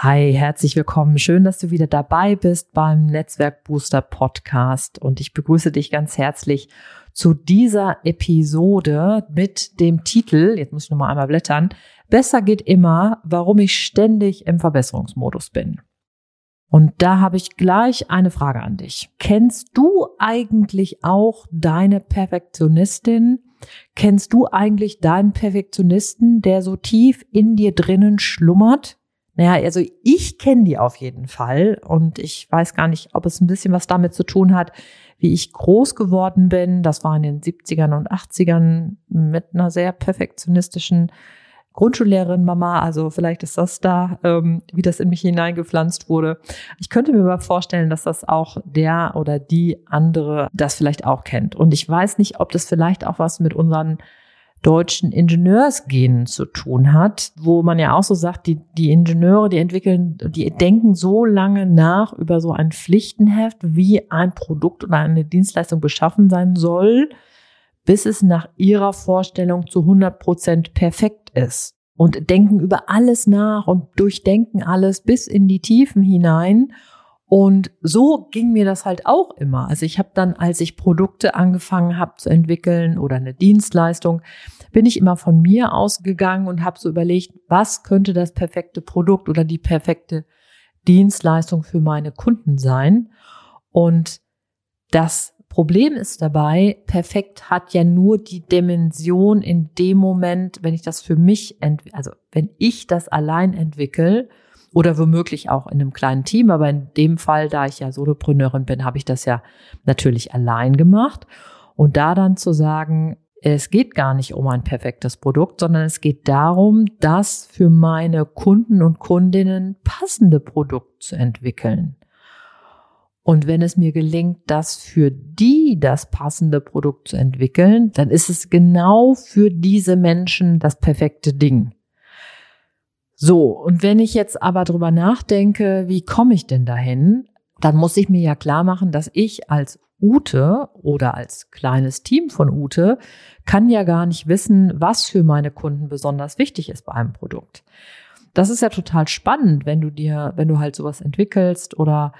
Hi, herzlich willkommen. Schön, dass du wieder dabei bist beim Netzwerk Booster Podcast und ich begrüße dich ganz herzlich zu dieser Episode mit dem Titel, jetzt muss ich noch mal einmal blättern, Besser geht immer, warum ich ständig im Verbesserungsmodus bin. Und da habe ich gleich eine Frage an dich. Kennst du eigentlich auch deine Perfektionistin? Kennst du eigentlich deinen Perfektionisten, der so tief in dir drinnen schlummert? Naja, also ich kenne die auf jeden Fall und ich weiß gar nicht, ob es ein bisschen was damit zu tun hat, wie ich groß geworden bin. Das war in den 70ern und 80ern mit einer sehr perfektionistischen Grundschullehrerin Mama, also vielleicht ist das da, ähm, wie das in mich hineingepflanzt wurde. Ich könnte mir aber vorstellen, dass das auch der oder die andere das vielleicht auch kennt. Und ich weiß nicht, ob das vielleicht auch was mit unseren deutschen Ingenieursgenen zu tun hat, wo man ja auch so sagt, die, die Ingenieure, die entwickeln, die denken so lange nach über so ein Pflichtenheft, wie ein Produkt oder eine Dienstleistung beschaffen sein soll, bis es nach ihrer Vorstellung zu 100 Prozent perfekt ist. Und denken über alles nach und durchdenken alles bis in die Tiefen hinein und so ging mir das halt auch immer. Also ich habe dann, als ich Produkte angefangen habe zu entwickeln oder eine Dienstleistung, bin ich immer von mir ausgegangen und habe so überlegt, was könnte das perfekte Produkt oder die perfekte Dienstleistung für meine Kunden sein. Und das Problem ist dabei, perfekt hat ja nur die Dimension in dem Moment, wenn ich das für mich, also wenn ich das allein entwickle oder womöglich auch in einem kleinen Team. Aber in dem Fall, da ich ja Solopreneurin bin, habe ich das ja natürlich allein gemacht. Und da dann zu sagen, es geht gar nicht um ein perfektes Produkt, sondern es geht darum, das für meine Kunden und Kundinnen passende Produkt zu entwickeln. Und wenn es mir gelingt, das für die das passende Produkt zu entwickeln, dann ist es genau für diese Menschen das perfekte Ding. So, und wenn ich jetzt aber drüber nachdenke, wie komme ich denn dahin, dann muss ich mir ja klar machen, dass ich als Ute oder als kleines Team von Ute kann ja gar nicht wissen, was für meine Kunden besonders wichtig ist bei einem Produkt. Das ist ja total spannend, wenn du dir, wenn du halt sowas entwickelst oder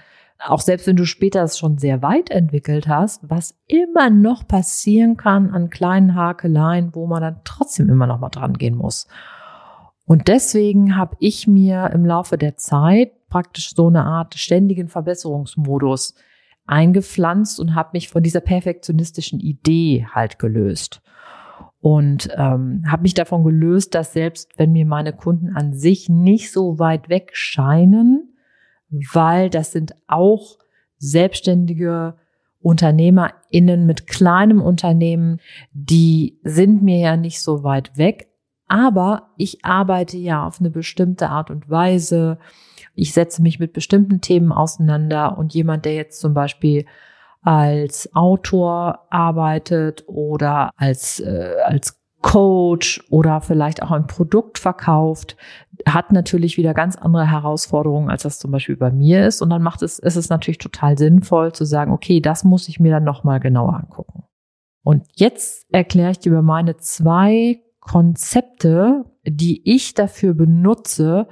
auch selbst wenn du später es schon sehr weit entwickelt hast, was immer noch passieren kann an kleinen Hakeleien, wo man dann trotzdem immer noch mal dran gehen muss. Und deswegen habe ich mir im Laufe der Zeit praktisch so eine Art ständigen Verbesserungsmodus eingepflanzt und habe mich von dieser perfektionistischen Idee halt gelöst. Und ähm, habe mich davon gelöst, dass selbst wenn mir meine Kunden an sich nicht so weit weg scheinen, weil das sind auch selbstständige UnternehmerInnen mit kleinem Unternehmen, die sind mir ja nicht so weit weg, aber ich arbeite ja auf eine bestimmte Art und Weise. Ich setze mich mit bestimmten Themen auseinander und jemand, der jetzt zum Beispiel als Autor arbeitet oder als, äh, als Coach oder vielleicht auch ein Produkt verkauft, hat natürlich wieder ganz andere Herausforderungen, als das zum Beispiel bei mir ist. Und dann macht es, ist es natürlich total sinnvoll zu sagen, okay, das muss ich mir dann nochmal genauer angucken. Und jetzt erkläre ich dir über meine zwei Konzepte, die ich dafür benutze,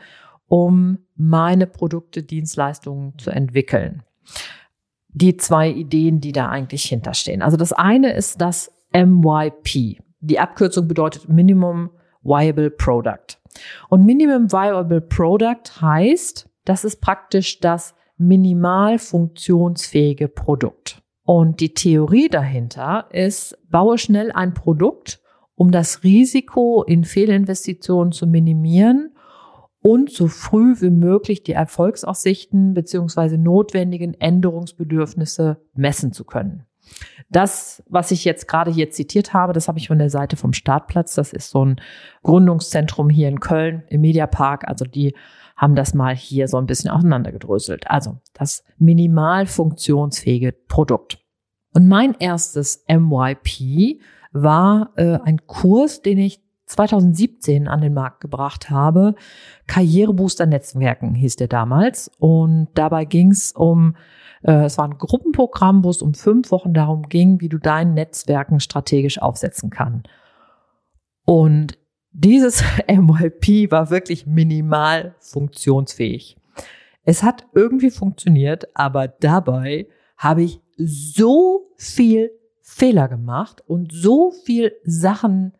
um meine Produkte, Dienstleistungen zu entwickeln. Die zwei Ideen, die da eigentlich hinterstehen. Also das eine ist das MYP. Die Abkürzung bedeutet Minimum Viable Product. Und Minimum Viable Product heißt, das ist praktisch das minimal funktionsfähige Produkt. Und die Theorie dahinter ist, baue schnell ein Produkt, um das Risiko in Fehlinvestitionen zu minimieren und so früh wie möglich die Erfolgsaussichten beziehungsweise notwendigen Änderungsbedürfnisse messen zu können. Das, was ich jetzt gerade hier zitiert habe, das habe ich von der Seite vom Startplatz. Das ist so ein Gründungszentrum hier in Köln im Mediapark. Also die haben das mal hier so ein bisschen auseinandergedröselt. Also das minimal funktionsfähige Produkt. Und mein erstes MYP war äh, ein Kurs, den ich 2017 an den Markt gebracht habe. Karrierebooster Netzwerken hieß der damals. Und dabei ging es um, äh, es war ein Gruppenprogramm, wo es um fünf Wochen darum ging, wie du dein Netzwerken strategisch aufsetzen kann. Und dieses MYP war wirklich minimal funktionsfähig. Es hat irgendwie funktioniert, aber dabei habe ich so viel Fehler gemacht und so viel Sachen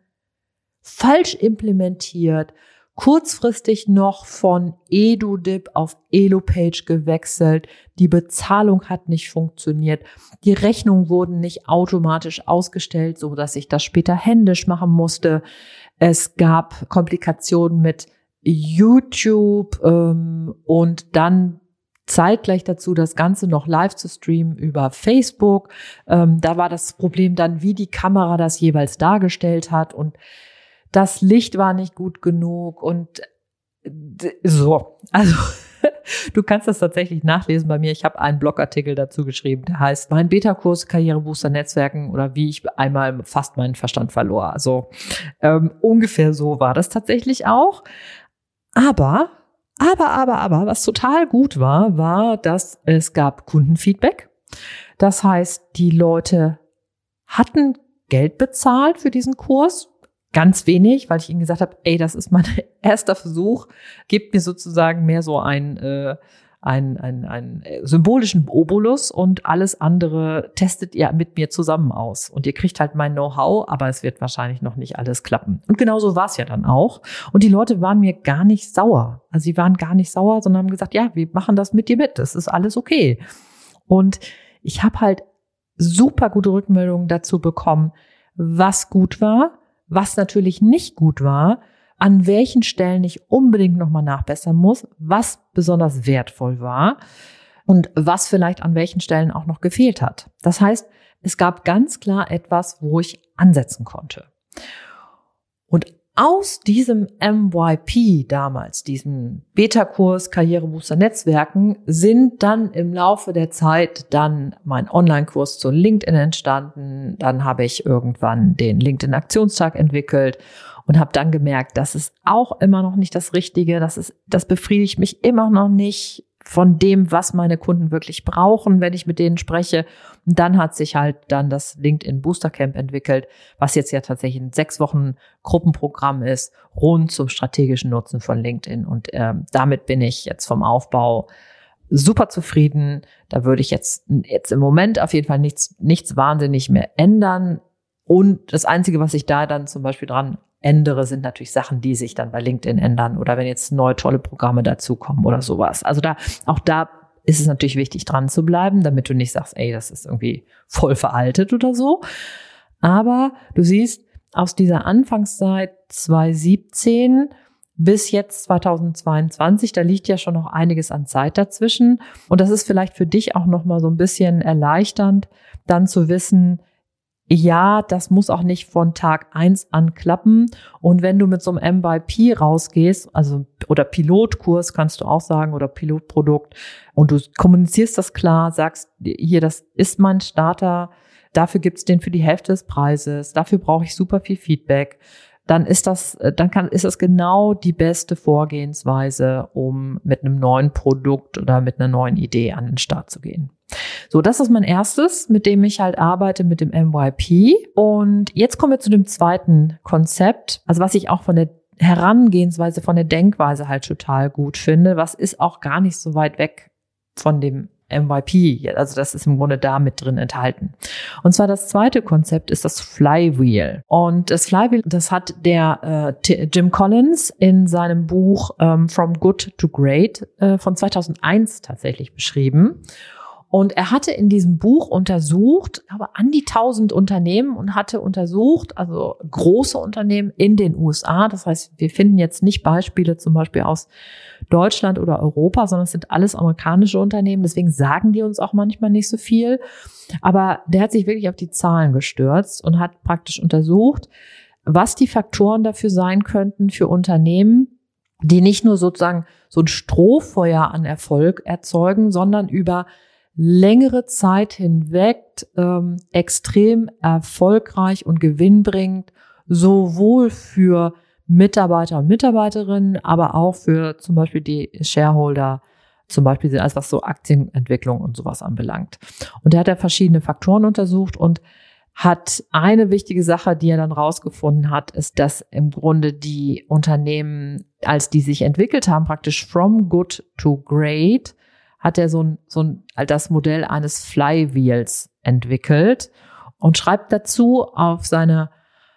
falsch implementiert, kurzfristig noch von EduDip auf EloPage gewechselt. Die Bezahlung hat nicht funktioniert. Die Rechnungen wurden nicht automatisch ausgestellt, so dass ich das später händisch machen musste. Es gab Komplikationen mit YouTube ähm, und dann zeitgleich dazu das Ganze noch live zu streamen über Facebook. Ähm, da war das Problem dann, wie die Kamera das jeweils dargestellt hat und das Licht war nicht gut genug und so. Also du kannst das tatsächlich nachlesen bei mir. Ich habe einen Blogartikel dazu geschrieben, der heißt Mein Beta-Kurs Karrierebooster Netzwerken oder wie ich einmal fast meinen Verstand verlor. Also ähm, ungefähr so war das tatsächlich auch. Aber, aber, aber, aber, was total gut war, war, dass es gab Kundenfeedback. Das heißt, die Leute hatten Geld bezahlt für diesen Kurs, ganz wenig, weil ich ihnen gesagt habe, ey, das ist mein erster Versuch, gebt mir sozusagen mehr so ein, äh, ein, ein, ein symbolischen Obolus und alles andere testet ihr mit mir zusammen aus. Und ihr kriegt halt mein Know-how, aber es wird wahrscheinlich noch nicht alles klappen. Und genauso war es ja dann auch. Und die Leute waren mir gar nicht sauer. Also sie waren gar nicht sauer, sondern haben gesagt, ja, wir machen das mit dir mit. Das ist alles okay. Und ich habe halt super gute Rückmeldungen dazu bekommen, was gut war, was natürlich nicht gut war, an welchen Stellen ich unbedingt nochmal nachbessern muss, was besonders wertvoll war und was vielleicht an welchen Stellen auch noch gefehlt hat. Das heißt, es gab ganz klar etwas, wo ich ansetzen konnte. Und aus diesem MYP damals, diesem Beta-Kurs Karrierebooster Netzwerken, sind dann im Laufe der Zeit dann mein Online-Kurs zu LinkedIn entstanden. Dann habe ich irgendwann den LinkedIn Aktionstag entwickelt und habe dann gemerkt, das ist auch immer noch nicht das Richtige. Das ist, das befriedigt mich immer noch nicht von dem, was meine Kunden wirklich brauchen, wenn ich mit denen spreche. Und dann hat sich halt dann das LinkedIn Booster Camp entwickelt, was jetzt ja tatsächlich ein sechs Wochen Gruppenprogramm ist, rund zum strategischen Nutzen von LinkedIn. Und äh, damit bin ich jetzt vom Aufbau super zufrieden. Da würde ich jetzt, jetzt im Moment auf jeden Fall nichts, nichts wahnsinnig mehr ändern. Und das Einzige, was ich da dann zum Beispiel dran ändere, sind natürlich Sachen, die sich dann bei LinkedIn ändern oder wenn jetzt neue tolle Programme dazukommen oder sowas. Also da, auch da ist es natürlich wichtig, dran zu bleiben, damit du nicht sagst, ey, das ist irgendwie voll veraltet oder so. Aber du siehst, aus dieser Anfangszeit 2017 bis jetzt 2022, da liegt ja schon noch einiges an Zeit dazwischen. Und das ist vielleicht für dich auch nochmal so ein bisschen erleichternd, dann zu wissen, ja, das muss auch nicht von Tag eins an klappen. Und wenn du mit so einem MYP rausgehst, also oder Pilotkurs kannst du auch sagen oder Pilotprodukt und du kommunizierst das klar, sagst hier, das ist mein Starter, dafür gibt's den für die Hälfte des Preises, dafür brauche ich super viel Feedback dann ist das, dann kann, ist das genau die beste Vorgehensweise, um mit einem neuen Produkt oder mit einer neuen Idee an den Start zu gehen. So, das ist mein erstes, mit dem ich halt arbeite, mit dem MYP. Und jetzt kommen wir zu dem zweiten Konzept, also was ich auch von der Herangehensweise, von der Denkweise halt total gut finde, was ist auch gar nicht so weit weg von dem MYP. Also das ist im Grunde da mit drin enthalten. Und zwar das zweite Konzept ist das Flywheel. Und das Flywheel, das hat der äh, Jim Collins in seinem Buch ähm, From Good to Great äh, von 2001 tatsächlich beschrieben. Und er hatte in diesem Buch untersucht, aber an die 1000 Unternehmen und hatte untersucht, also große Unternehmen in den USA. Das heißt, wir finden jetzt nicht Beispiele zum Beispiel aus Deutschland oder Europa, sondern es sind alles amerikanische Unternehmen. Deswegen sagen die uns auch manchmal nicht so viel. Aber der hat sich wirklich auf die Zahlen gestürzt und hat praktisch untersucht, was die Faktoren dafür sein könnten für Unternehmen, die nicht nur sozusagen so ein Strohfeuer an Erfolg erzeugen, sondern über längere Zeit hinweg ähm, extrem erfolgreich und gewinnbringend, sowohl für Mitarbeiter und Mitarbeiterinnen, aber auch für zum Beispiel die Shareholder, zum Beispiel alles, was so Aktienentwicklung und sowas anbelangt. Und da hat er verschiedene Faktoren untersucht und hat eine wichtige Sache, die er dann rausgefunden hat, ist, dass im Grunde die Unternehmen, als die sich entwickelt haben, praktisch from good to great, hat er so ein, so ein, das Modell eines Flywheels entwickelt und schreibt dazu auf seine,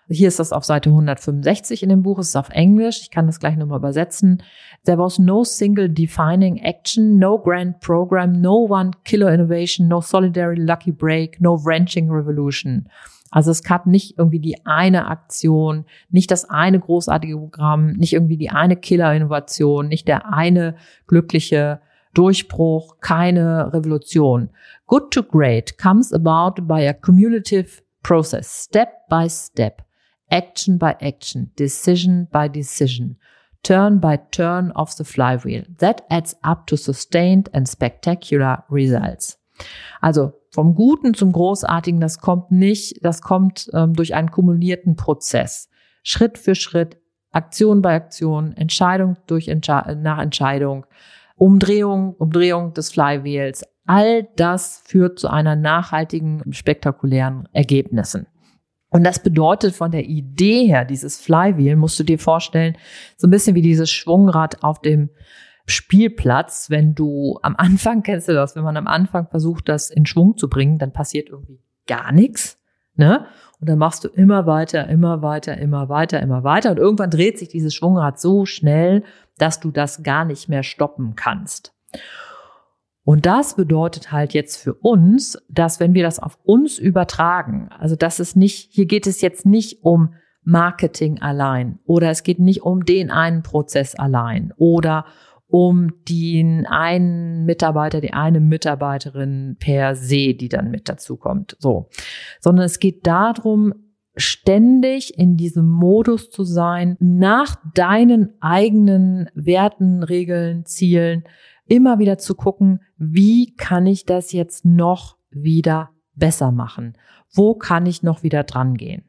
hier ist das auf Seite 165 in dem Buch, es ist auf Englisch, ich kann das gleich nochmal übersetzen. There was no single defining action, no grand program, no one killer innovation, no solidary lucky break, no wrenching revolution. Also es gab nicht irgendwie die eine Aktion, nicht das eine großartige Programm, nicht irgendwie die eine Killer-Innovation, nicht der eine glückliche Durchbruch, keine Revolution. Good to great comes about by a cumulative process, step by step, action by action, decision by decision, turn by turn of the flywheel. That adds up to sustained and spectacular results. Also vom Guten zum Großartigen, das kommt nicht, das kommt ähm, durch einen kumulierten Prozess. Schritt für Schritt, Aktion bei Aktion, Entscheidung durch Entsche nach Entscheidung, Umdrehung, Umdrehung des Flywheels. All das führt zu einer nachhaltigen, spektakulären Ergebnissen. Und das bedeutet von der Idee her, dieses Flywheel, musst du dir vorstellen, so ein bisschen wie dieses Schwungrad auf dem Spielplatz. Wenn du am Anfang, kennst du das, wenn man am Anfang versucht, das in Schwung zu bringen, dann passiert irgendwie gar nichts. Ne? Und dann machst du immer weiter, immer weiter, immer weiter, immer weiter. Und irgendwann dreht sich dieses Schwungrad so schnell, dass du das gar nicht mehr stoppen kannst. Und das bedeutet halt jetzt für uns, dass wenn wir das auf uns übertragen, also dass es nicht, hier geht es jetzt nicht um Marketing allein oder es geht nicht um den einen Prozess allein oder um den einen Mitarbeiter, die eine Mitarbeiterin per se, die dann mit dazu kommt, so, sondern es geht darum, ständig in diesem Modus zu sein, nach deinen eigenen Werten, Regeln, Zielen, immer wieder zu gucken, wie kann ich das jetzt noch wieder besser machen? Wo kann ich noch wieder dran gehen?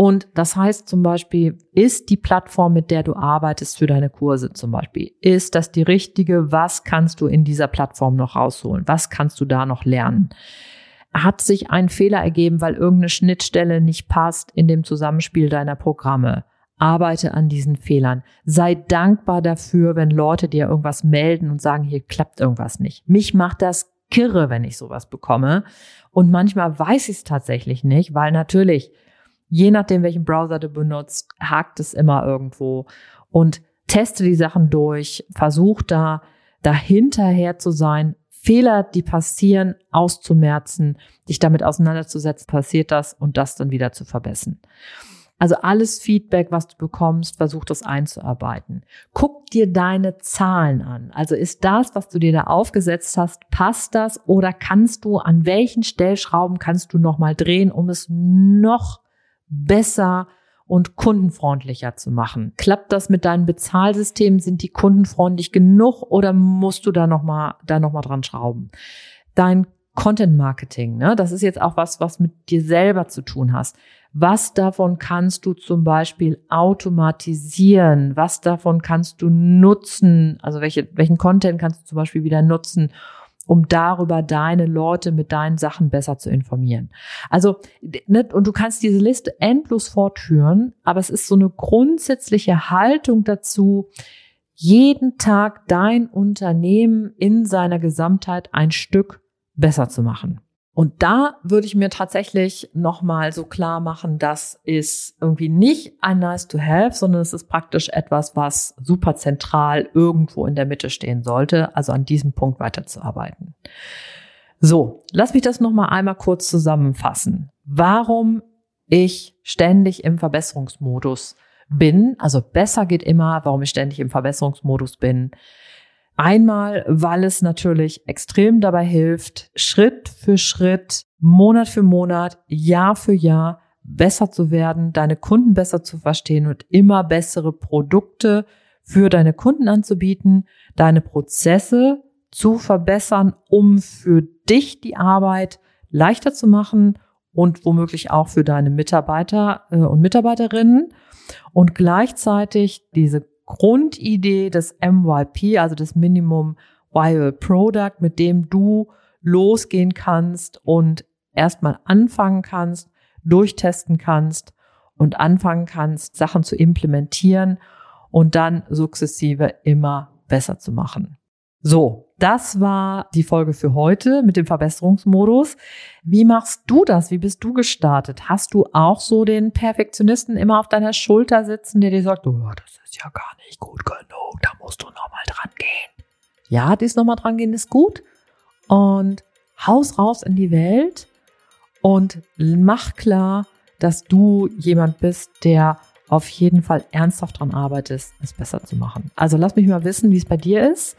Und das heißt zum Beispiel, ist die Plattform, mit der du arbeitest für deine Kurse zum Beispiel, ist das die richtige? Was kannst du in dieser Plattform noch rausholen? Was kannst du da noch lernen? Hat sich ein Fehler ergeben, weil irgendeine Schnittstelle nicht passt in dem Zusammenspiel deiner Programme? Arbeite an diesen Fehlern. Sei dankbar dafür, wenn Leute dir irgendwas melden und sagen, hier klappt irgendwas nicht. Mich macht das kirre, wenn ich sowas bekomme. Und manchmal weiß ich es tatsächlich nicht, weil natürlich, je nachdem, welchen Browser du benutzt, hakt es immer irgendwo. Und teste die Sachen durch, versuch da dahinterher zu sein, Fehler, die passieren, auszumerzen, dich damit auseinanderzusetzen, passiert das und das dann wieder zu verbessern. Also alles Feedback, was du bekommst, versuch das einzuarbeiten. Guck dir deine Zahlen an. Also ist das, was du dir da aufgesetzt hast, passt das oder kannst du an welchen Stellschrauben kannst du noch mal drehen, um es noch besser und kundenfreundlicher zu machen. Klappt das mit deinen Bezahlsystemen? Sind die kundenfreundlich genug oder musst du da nochmal, da noch mal dran schrauben? Dein Content Marketing, ne? Das ist jetzt auch was, was mit dir selber zu tun hast. Was davon kannst du zum Beispiel automatisieren? Was davon kannst du nutzen? Also welche, welchen Content kannst du zum Beispiel wieder nutzen, um darüber deine Leute mit deinen Sachen besser zu informieren. Also, ne, und du kannst diese Liste endlos fortführen, aber es ist so eine grundsätzliche Haltung dazu, jeden Tag dein Unternehmen in seiner Gesamtheit ein Stück besser zu machen. Und da würde ich mir tatsächlich nochmal so klar machen, das ist irgendwie nicht ein nice to have, sondern es ist praktisch etwas, was super zentral irgendwo in der Mitte stehen sollte, also an diesem Punkt weiterzuarbeiten. So, lass mich das nochmal einmal kurz zusammenfassen. Warum ich ständig im Verbesserungsmodus bin, also besser geht immer, warum ich ständig im Verbesserungsmodus bin, Einmal, weil es natürlich extrem dabei hilft, Schritt für Schritt, Monat für Monat, Jahr für Jahr besser zu werden, deine Kunden besser zu verstehen und immer bessere Produkte für deine Kunden anzubieten, deine Prozesse zu verbessern, um für dich die Arbeit leichter zu machen und womöglich auch für deine Mitarbeiter äh, und Mitarbeiterinnen. Und gleichzeitig diese Grundidee des MYP, also des Minimum Viable Product, mit dem du losgehen kannst und erstmal anfangen kannst, durchtesten kannst und anfangen kannst, Sachen zu implementieren und dann sukzessive immer besser zu machen. So, das war die Folge für heute mit dem Verbesserungsmodus. Wie machst du das? Wie bist du gestartet? Hast du auch so den Perfektionisten immer auf deiner Schulter sitzen, der dir sagt, oh, das ist ja gar nicht gut genug, da musst du nochmal dran gehen. Ja, dies nochmal dran gehen ist gut. Und haus raus in die Welt und mach klar, dass du jemand bist, der auf jeden Fall ernsthaft dran arbeitet, es besser zu machen. Also lass mich mal wissen, wie es bei dir ist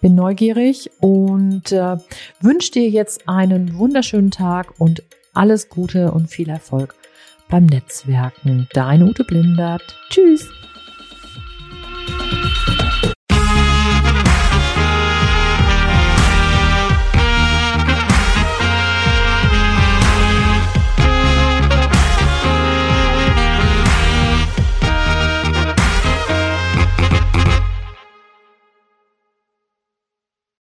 bin neugierig und äh, wünsche dir jetzt einen wunderschönen Tag und alles Gute und viel Erfolg beim Netzwerken. Deine Ute Blindert. Tschüss.